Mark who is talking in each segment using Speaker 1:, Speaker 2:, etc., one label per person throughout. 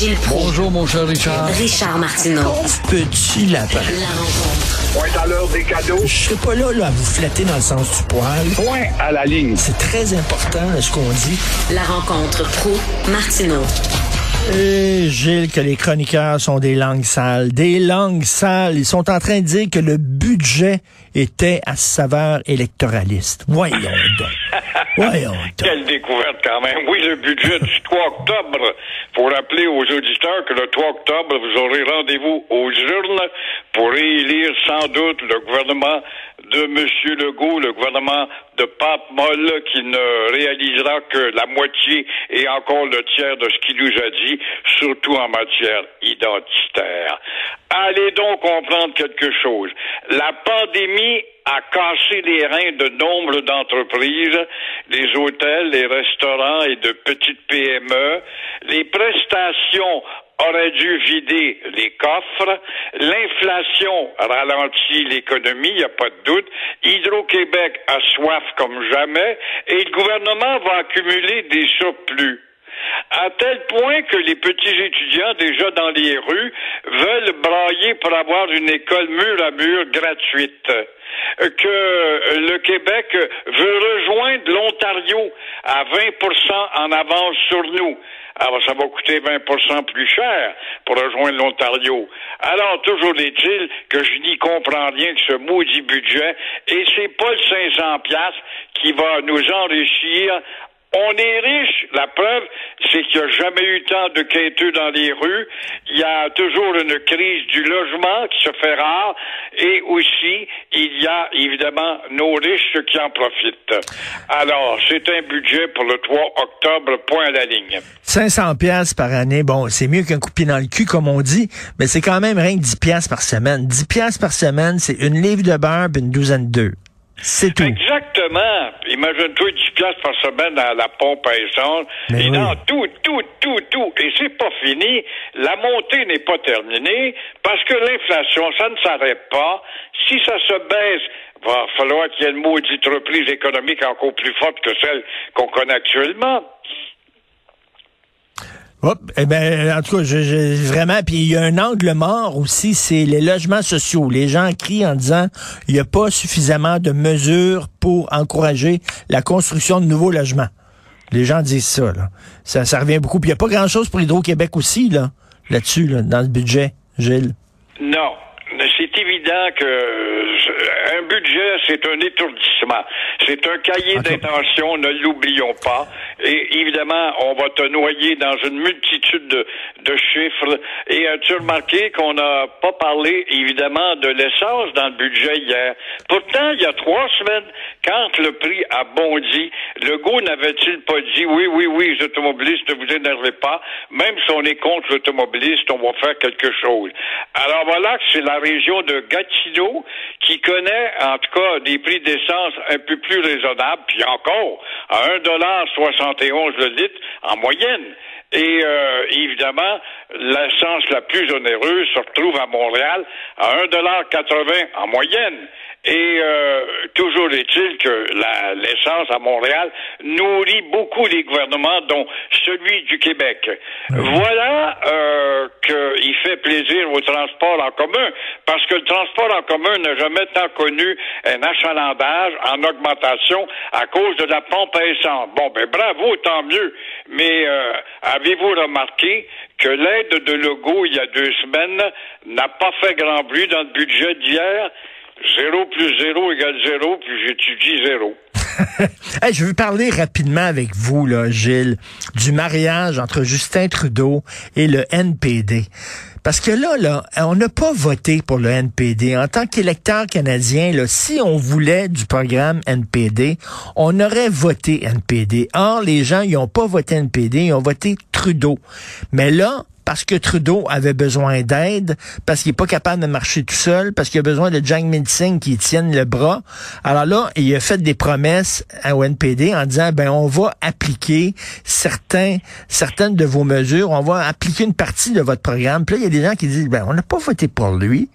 Speaker 1: Gilles Proulx.
Speaker 2: Bonjour, mon cher Richard.
Speaker 1: Richard Martineau.
Speaker 3: Petit lapin.
Speaker 1: La rencontre.
Speaker 4: Point à l'heure des cadeaux.
Speaker 3: Je serai pas là, là à vous flatter dans le sens du poil.
Speaker 4: Point à la ligne.
Speaker 3: C'est très important ce qu'on dit.
Speaker 1: La rencontre pro martineau
Speaker 3: Et Gilles, que les chroniqueurs sont des langues sales. Des langues sales. Ils sont en train de dire que le budget était à saveur électoraliste. Voyons donc.
Speaker 5: Quelle découverte quand même. Oui, le budget du 3 octobre. Pour rappeler aux auditeurs que le 3 octobre, vous aurez rendez-vous aux urnes pour élire sans doute le gouvernement de M. Legault, le gouvernement de Pape Molle, qui ne réalisera que la moitié et encore le tiers de ce qu'il nous a dit, surtout en matière identitaire. Allez donc comprendre quelque chose. La pandémie a cassé les reins de nombre d'entreprises, les hôtels, les restaurants et de petites PME. Les prestations auraient dû vider les coffres. L'inflation ralentit l'économie, il n'y a pas de doute. Hydro-Québec a soif comme jamais et le gouvernement va accumuler des surplus à tel point que les petits étudiants déjà dans les rues veulent brailler pour avoir une école mur à mur gratuite que le Québec veut rejoindre l'Ontario à 20% en avance sur nous. Alors, ça va coûter 20% plus cher pour rejoindre l'Ontario. Alors, toujours est-il que je n'y comprends rien que ce maudit budget et c'est pas le 500 piastres qui va nous enrichir on est riche. La preuve, c'est qu'il n'y a jamais eu tant de quêteux dans les rues. Il y a toujours une crise du logement qui se fait rare. Et aussi, il y a évidemment nos riches qui en profitent. Alors, c'est un budget pour le 3 octobre, point à la ligne.
Speaker 3: 500 pièces par année, bon, c'est mieux qu'un coup dans le cul, comme on dit, mais c'est quand même rien que 10 pièces par semaine. 10 pièces par semaine, c'est une livre de beurre une douzaine d'œufs. C'est tout.
Speaker 5: Exactement. Imagine-toi 10 piastres par semaine à la pompe à essence.
Speaker 3: Mais
Speaker 5: et
Speaker 3: oui.
Speaker 5: non, tout, tout, tout, tout. Et c'est pas fini. La montée n'est pas terminée parce que l'inflation, ça ne s'arrête pas. Si ça se baisse, va falloir qu'il y ait une maudite reprise économique encore plus forte que celle qu'on connaît actuellement.
Speaker 3: Hop, eh ben, en tout cas, je, je- vraiment, puis il y a un angle mort aussi, c'est les logements sociaux. Les gens crient en disant il n'y a pas suffisamment de mesures pour encourager la construction de nouveaux logements. Les gens disent ça, là. Ça, ça revient beaucoup. Puis il n'y a pas grand-chose pour Hydro-Québec aussi, là, là-dessus, là, dans le budget, Gilles.
Speaker 5: Non. C'est évident que euh, un budget, c'est un étourdissement. C'est un cahier d'intention, ne l'oublions pas. Et évidemment, on va te noyer dans une multitude de, de chiffres. Et as-tu remarqué qu'on n'a pas parlé, évidemment, de l'essence dans le budget hier? Pourtant, il y a trois semaines, quand le prix a bondi, Legault n'avait-il pas dit, oui, oui, oui, les automobilistes, ne vous énervez pas, même si on est contre l'automobiliste, on va faire quelque chose. Alors voilà que c'est la région de Gatineau qui connaît, en tout cas, des prix d'essence un peu plus raisonnables, puis encore, à 1,71 le litre en moyenne. Et euh, évidemment, l'essence la plus onéreuse se retrouve à Montréal à 1,80 en moyenne. Et euh, toujours est-il que la- l'essence à Montréal nourrit beaucoup les gouvernements, dont celui du Québec. Voilà euh, qu'il fait plaisir au transport en commun, parce que le transport en commun n'a jamais tant connu un achalandage en augmentation à cause de la pompe à essence. Bon, ben bravo, tant mieux. Mais euh, avez-vous remarqué que l'aide de Legault il y a deux semaines n'a pas fait grand bruit dans le budget d'hier? Zéro plus zéro égale zéro, puis j'étudie zéro.
Speaker 3: Hey, je veux parler rapidement avec vous, là, Gilles, du mariage entre Justin Trudeau et le NPD. Parce que là, là, on n'a pas voté pour le NPD. En tant qu'électeur canadien, là, si on voulait du programme NPD, on aurait voté NPD. Or, les gens, ils n'ont pas voté NPD, ils ont voté Trudeau. Mais là, parce que Trudeau avait besoin d'aide, parce qu'il est pas capable de marcher tout seul, parce qu'il a besoin de Jack Singh qui tienne le bras. Alors là, il a fait des promesses au NPD en disant, ben, on va appliquer certains, certaines de vos mesures, on va appliquer une partie de votre programme. Puis là, il y a des gens qui disent, ben, on n'a pas voté pour lui.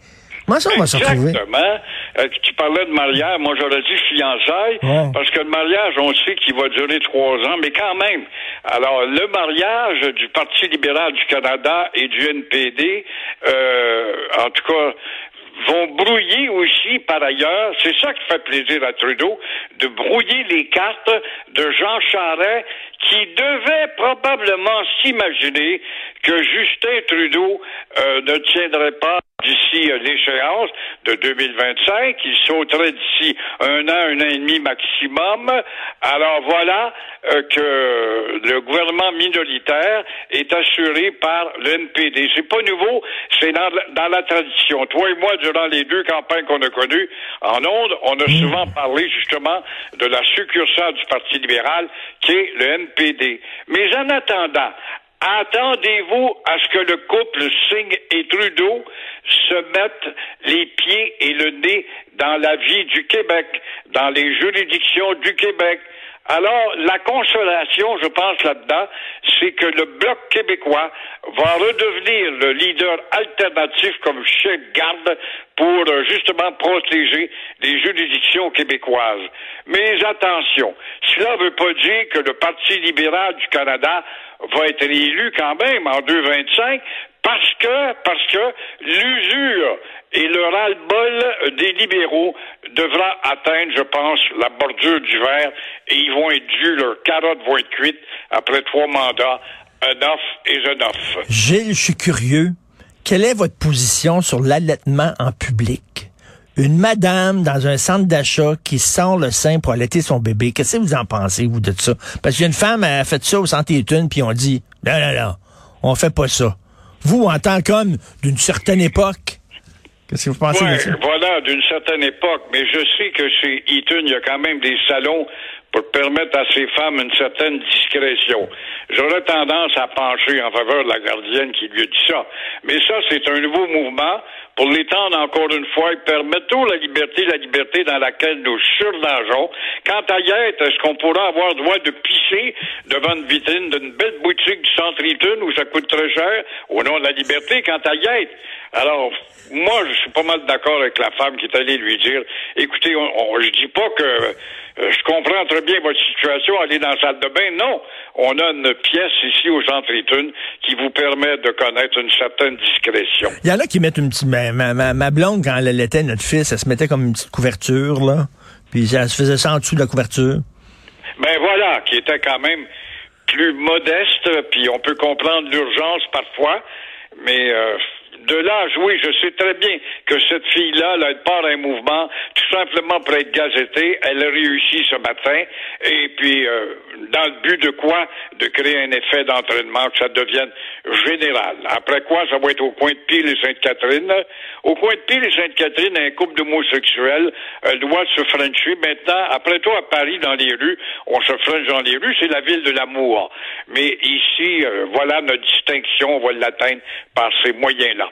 Speaker 3: Comment ça, on va se retrouver?
Speaker 5: Exactement. Euh, tu parlais de mariage, moi j'aurais dit fiançailles,
Speaker 3: Ouais.
Speaker 5: parce que le mariage, on sait qu'il va durer trois ans, mais quand même. Alors, le mariage du Parti libéral du Canada et du NPD, euh, en tout cas, vont brouiller aussi, par ailleurs, c'est ça qui fait plaisir à Trudeau, de brouiller les cartes de Jean Charest, qui devait probablement s'imaginer que Justin Trudeau euh, ne tiendrait pas d'ici euh, l'échéance de 2025, il sauterait d'ici un an, un an et demi maximum. Alors voilà euh, que le gouvernement minoritaire est assuré par le NPD. C'est pas nouveau, c'est dans, dans la tradition. Toi et moi, durant les deux campagnes qu'on a connues en Onde, on a souvent parlé justement de la succursale du Parti libéral qui est le NPD. Mais en attendant, Attendez-vous à ce que le couple Singh et Trudeau se mettent les pieds et le nez dans la vie du Québec, dans les juridictions du Québec? Alors, la consolation, je pense là-dedans, c'est que le Bloc québécois va redevenir le leader alternatif comme chef garde pour euh, justement protéger les juridictions québécoises. Mais attention, cela ne veut pas dire que le Parti libéral du Canada va être élu quand même en 2,25 parce que, parce que l'usure et le ras-le-bol des libéraux devra atteindre, je pense, la bordure du verre et ils vont être dus, leurs carottes vont être cuites après trois mandats, enough is enough.
Speaker 3: Gilles, je suis curieux. Quelle est votre position sur l'allaitement en public? Une madame dans un centre d'achat qui sort le sein pour allaiter son bébé. Qu'est-ce que vous en pensez, vous, de ça? Parce qu'il y a une femme, a fait ça au centre Études, puis on dit, non, non, non, on fait pas ça. Vous, en tant qu'homme d'une certaine époque, qu'est-ce que vous pensez
Speaker 5: Ouais,
Speaker 3: de ça?
Speaker 5: voilà, d'une certaine époque. Mais je sais que chez Eaton, il y a quand même des salons pour permettre à ces femmes une certaine discrétion. J'aurais tendance à pencher en faveur de la gardienne qui lui a dit ça. Mais ça, c'est un nouveau mouvement pour l'étendre encore une fois et permettre tout la liberté, la liberté dans laquelle nous surnageons. Quant à Yette, est-ce qu'on pourra avoir droit de pisser devant une vitrine d'une belle boutique du centre où ça coûte très cher? Au nom de la liberté? Quant à Yette, alors, moi, je suis pas mal d'accord avec la femme qui est allée lui dire, écoutez, on, on- je dis pas que euh, je comprends très bien votre situation, aller dans la salle de bain. Non, on a une pièce ici au centre qui vous permet de connaître une certaine discrétion.
Speaker 3: Il y en a qui mettent une petite... Ma, ma, ma- ma blonde, quand elle allaitait notre fils, elle se mettait comme une petite couverture, là. Puis elle se faisait ça en dessous de la couverture.
Speaker 5: Ben voilà, qui était quand même plus modeste, puis on peut comprendre l'urgence parfois, mais euh, de là à jouer, je sais très bien que cette fille-là, là, elle part un mouvement tout simplement pour être gazetée. Elle a réussi ce matin, et puis euh, dans le but de quoi? De créer un effet d'entraînement, que ça devienne général. Après quoi, ça va être au coin de Pile et Sainte-Catherine. Au coin de Pile et Sainte-Catherine, un couple d'homosexuels euh, doit se frencher. Maintenant, après toi, à Paris, dans les rues, on se frenche dans les rues, c'est la ville de l'amour. Mais ici, euh, voilà notre distinction, on va l'atteindre par ces moyens-là.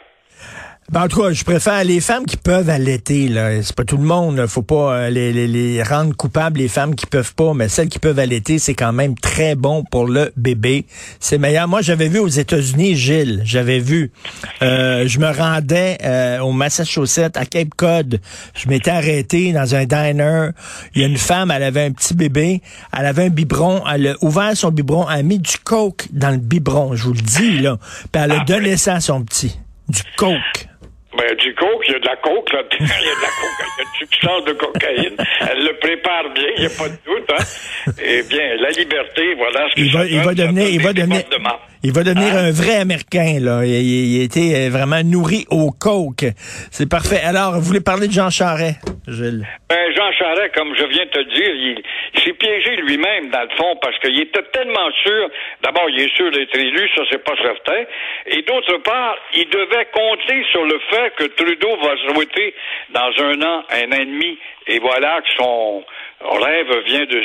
Speaker 3: Ben, en tout cas, je préfère les femmes qui peuvent allaiter. Là. C'est pas tout le monde. là. Faut pas euh, les, les, les rendre coupables, les femmes qui peuvent pas. Mais celles qui peuvent allaiter, c'est quand même très bon pour le bébé. C'est meilleur. Moi, j'avais vu aux États-Unis, Gilles. J'avais vu. Euh, je me rendais euh, au Massachusetts, à Cape Cod. Je m'étais arrêté dans un diner. Il y a une femme, elle avait un petit bébé. Elle avait un biberon. Elle a ouvert son biberon. Elle a mis du coke dans le biberon. Je vous le dis, là. Puis elle a
Speaker 5: Ah,
Speaker 3: donné ça à son petit. Du coke.
Speaker 5: Ben, du coke, il y a de la coke là-dedans, il y a de la coke, il y a une substance de cocaïne. Elle le prépare bien, il n'y a pas de doute, hein. Eh bien, la liberté, voilà ce que
Speaker 3: il
Speaker 5: ça
Speaker 3: va, il
Speaker 5: donne,
Speaker 3: va
Speaker 5: ça
Speaker 3: devenir, il va devenir. Il va devenir
Speaker 5: Hein?
Speaker 3: un vrai Américain, là. Il, il- il a été euh, vraiment nourri au coke. C'est parfait. Alors, vous voulez parler de Jean Charest, Gilles?
Speaker 5: Ben, Jean Charest, comme je viens de te dire, il, il s'est piégé lui-même, dans le fond, parce qu'il était tellement sûr, d'abord, il est sûr d'être élu, ça, c'est pas certain, et d'autre part, il devait compter sur le fait que Trudeau va se souhaiter dans un an, un an et demi, et voilà que son rêve vient de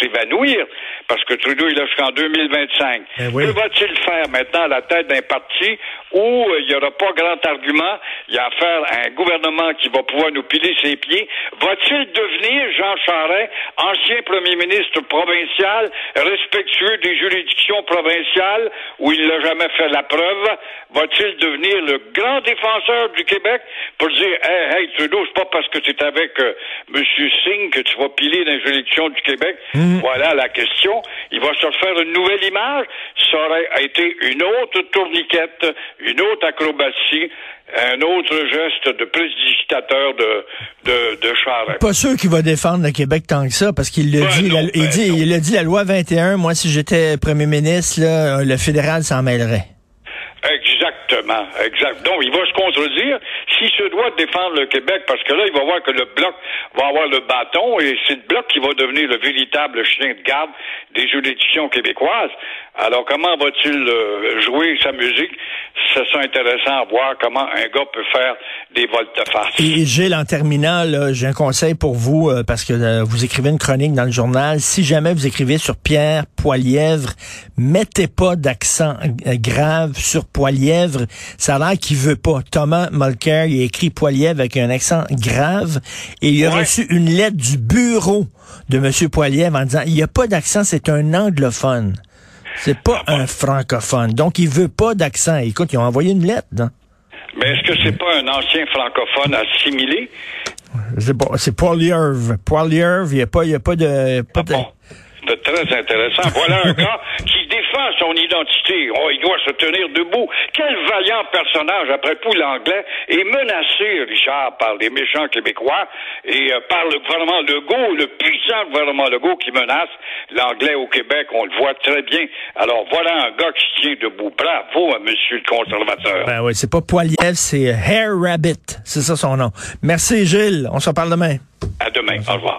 Speaker 5: s'évanouir, parce que Trudeau, il a jusqu'en 2025.
Speaker 3: Ben oui.
Speaker 5: Que va-t-il faire maintenant à la tête d'un parti où euh, il n'y aura pas grand argument, il y a affaire à un gouvernement qui va pouvoir nous piler ses pieds? Va-t-il devenir, Jean Charest, ancien premier ministre provincial, respectueux des juridictions provinciales, où il n'a jamais fait la preuve? Va-t-il devenir le grand défenseur du Québec pour dire, hey, hey, Trudeau, c'est pas parce que es avec euh, M. Singh que tu vas piler dans les juridictions du Québec? Voilà la question. Il va se faire une nouvelle image. Ça aurait été une autre tourniquette, une autre acrobatie, un autre geste de prédigitateur de, de, de Charest.
Speaker 3: Pas sûr qu'il va défendre le Québec tant que ça, parce qu'il le
Speaker 5: Ben
Speaker 3: dit,
Speaker 5: non,
Speaker 3: la- il
Speaker 5: ben
Speaker 3: dit,
Speaker 5: non.
Speaker 3: il a dit la loi 21, moi, si j'étais premier ministre, là, le fédéral s'en mêlerait.
Speaker 5: Exactement, exact. Donc, il va se contredire s'il se doit défendre le Québec, parce que là, il va voir que le Bloc va avoir le bâton, et c'est le Bloc qui va devenir le véritable chien de garde des juridictions québécoises. Alors, comment va-t-il euh, jouer sa musique? Ça sera intéressant à voir comment un gars peut faire des volte-face.
Speaker 3: Et Gilles, en terminant, j'ai un conseil pour vous, euh, parce que euh, vous écrivez une chronique dans le journal. Si jamais vous écrivez sur Pierre Poilièvre, mettez pas d'accent grave sur Poilièvre. Ça a l'air qu'il veut pas. Thomas Mulcair, il a écrit Poilièvre avec un accent grave, et il a
Speaker 5: Ouais.
Speaker 3: reçu une lettre du bureau de M. Poilièvre en disant, il n'y a pas d'accent, c'est un anglophone. C'est pas un francophone. Donc, il veut pas d'accent. Écoute, ils ont envoyé une lettre, là.
Speaker 5: Mais est-ce que c'est pas un ancien francophone assimilé?
Speaker 3: C'est pas- c'est Poilièvre. Poilièvre, il n'y a pas, y a pas de... Pas
Speaker 5: Ah
Speaker 3: de-
Speaker 5: bon? Très intéressant. Voilà un gars qui défend son identité. Oh, il doit se tenir debout. Quel vaillant personnage. Après tout, l'anglais est menacé, Richard, par les méchants québécois et euh, par le gouvernement Legault, le puissant gouvernement Legault qui menace l'anglais au Québec. On le voit très bien. Alors, voilà un gars qui se tient debout. Bravo à monsieur le conservateur.
Speaker 3: Ben oui, c'est pas Poilièvre, c'est Hair Rabbit. C'est ça son nom. Merci Gilles. On se reparle demain.
Speaker 5: À demain. Au revoir.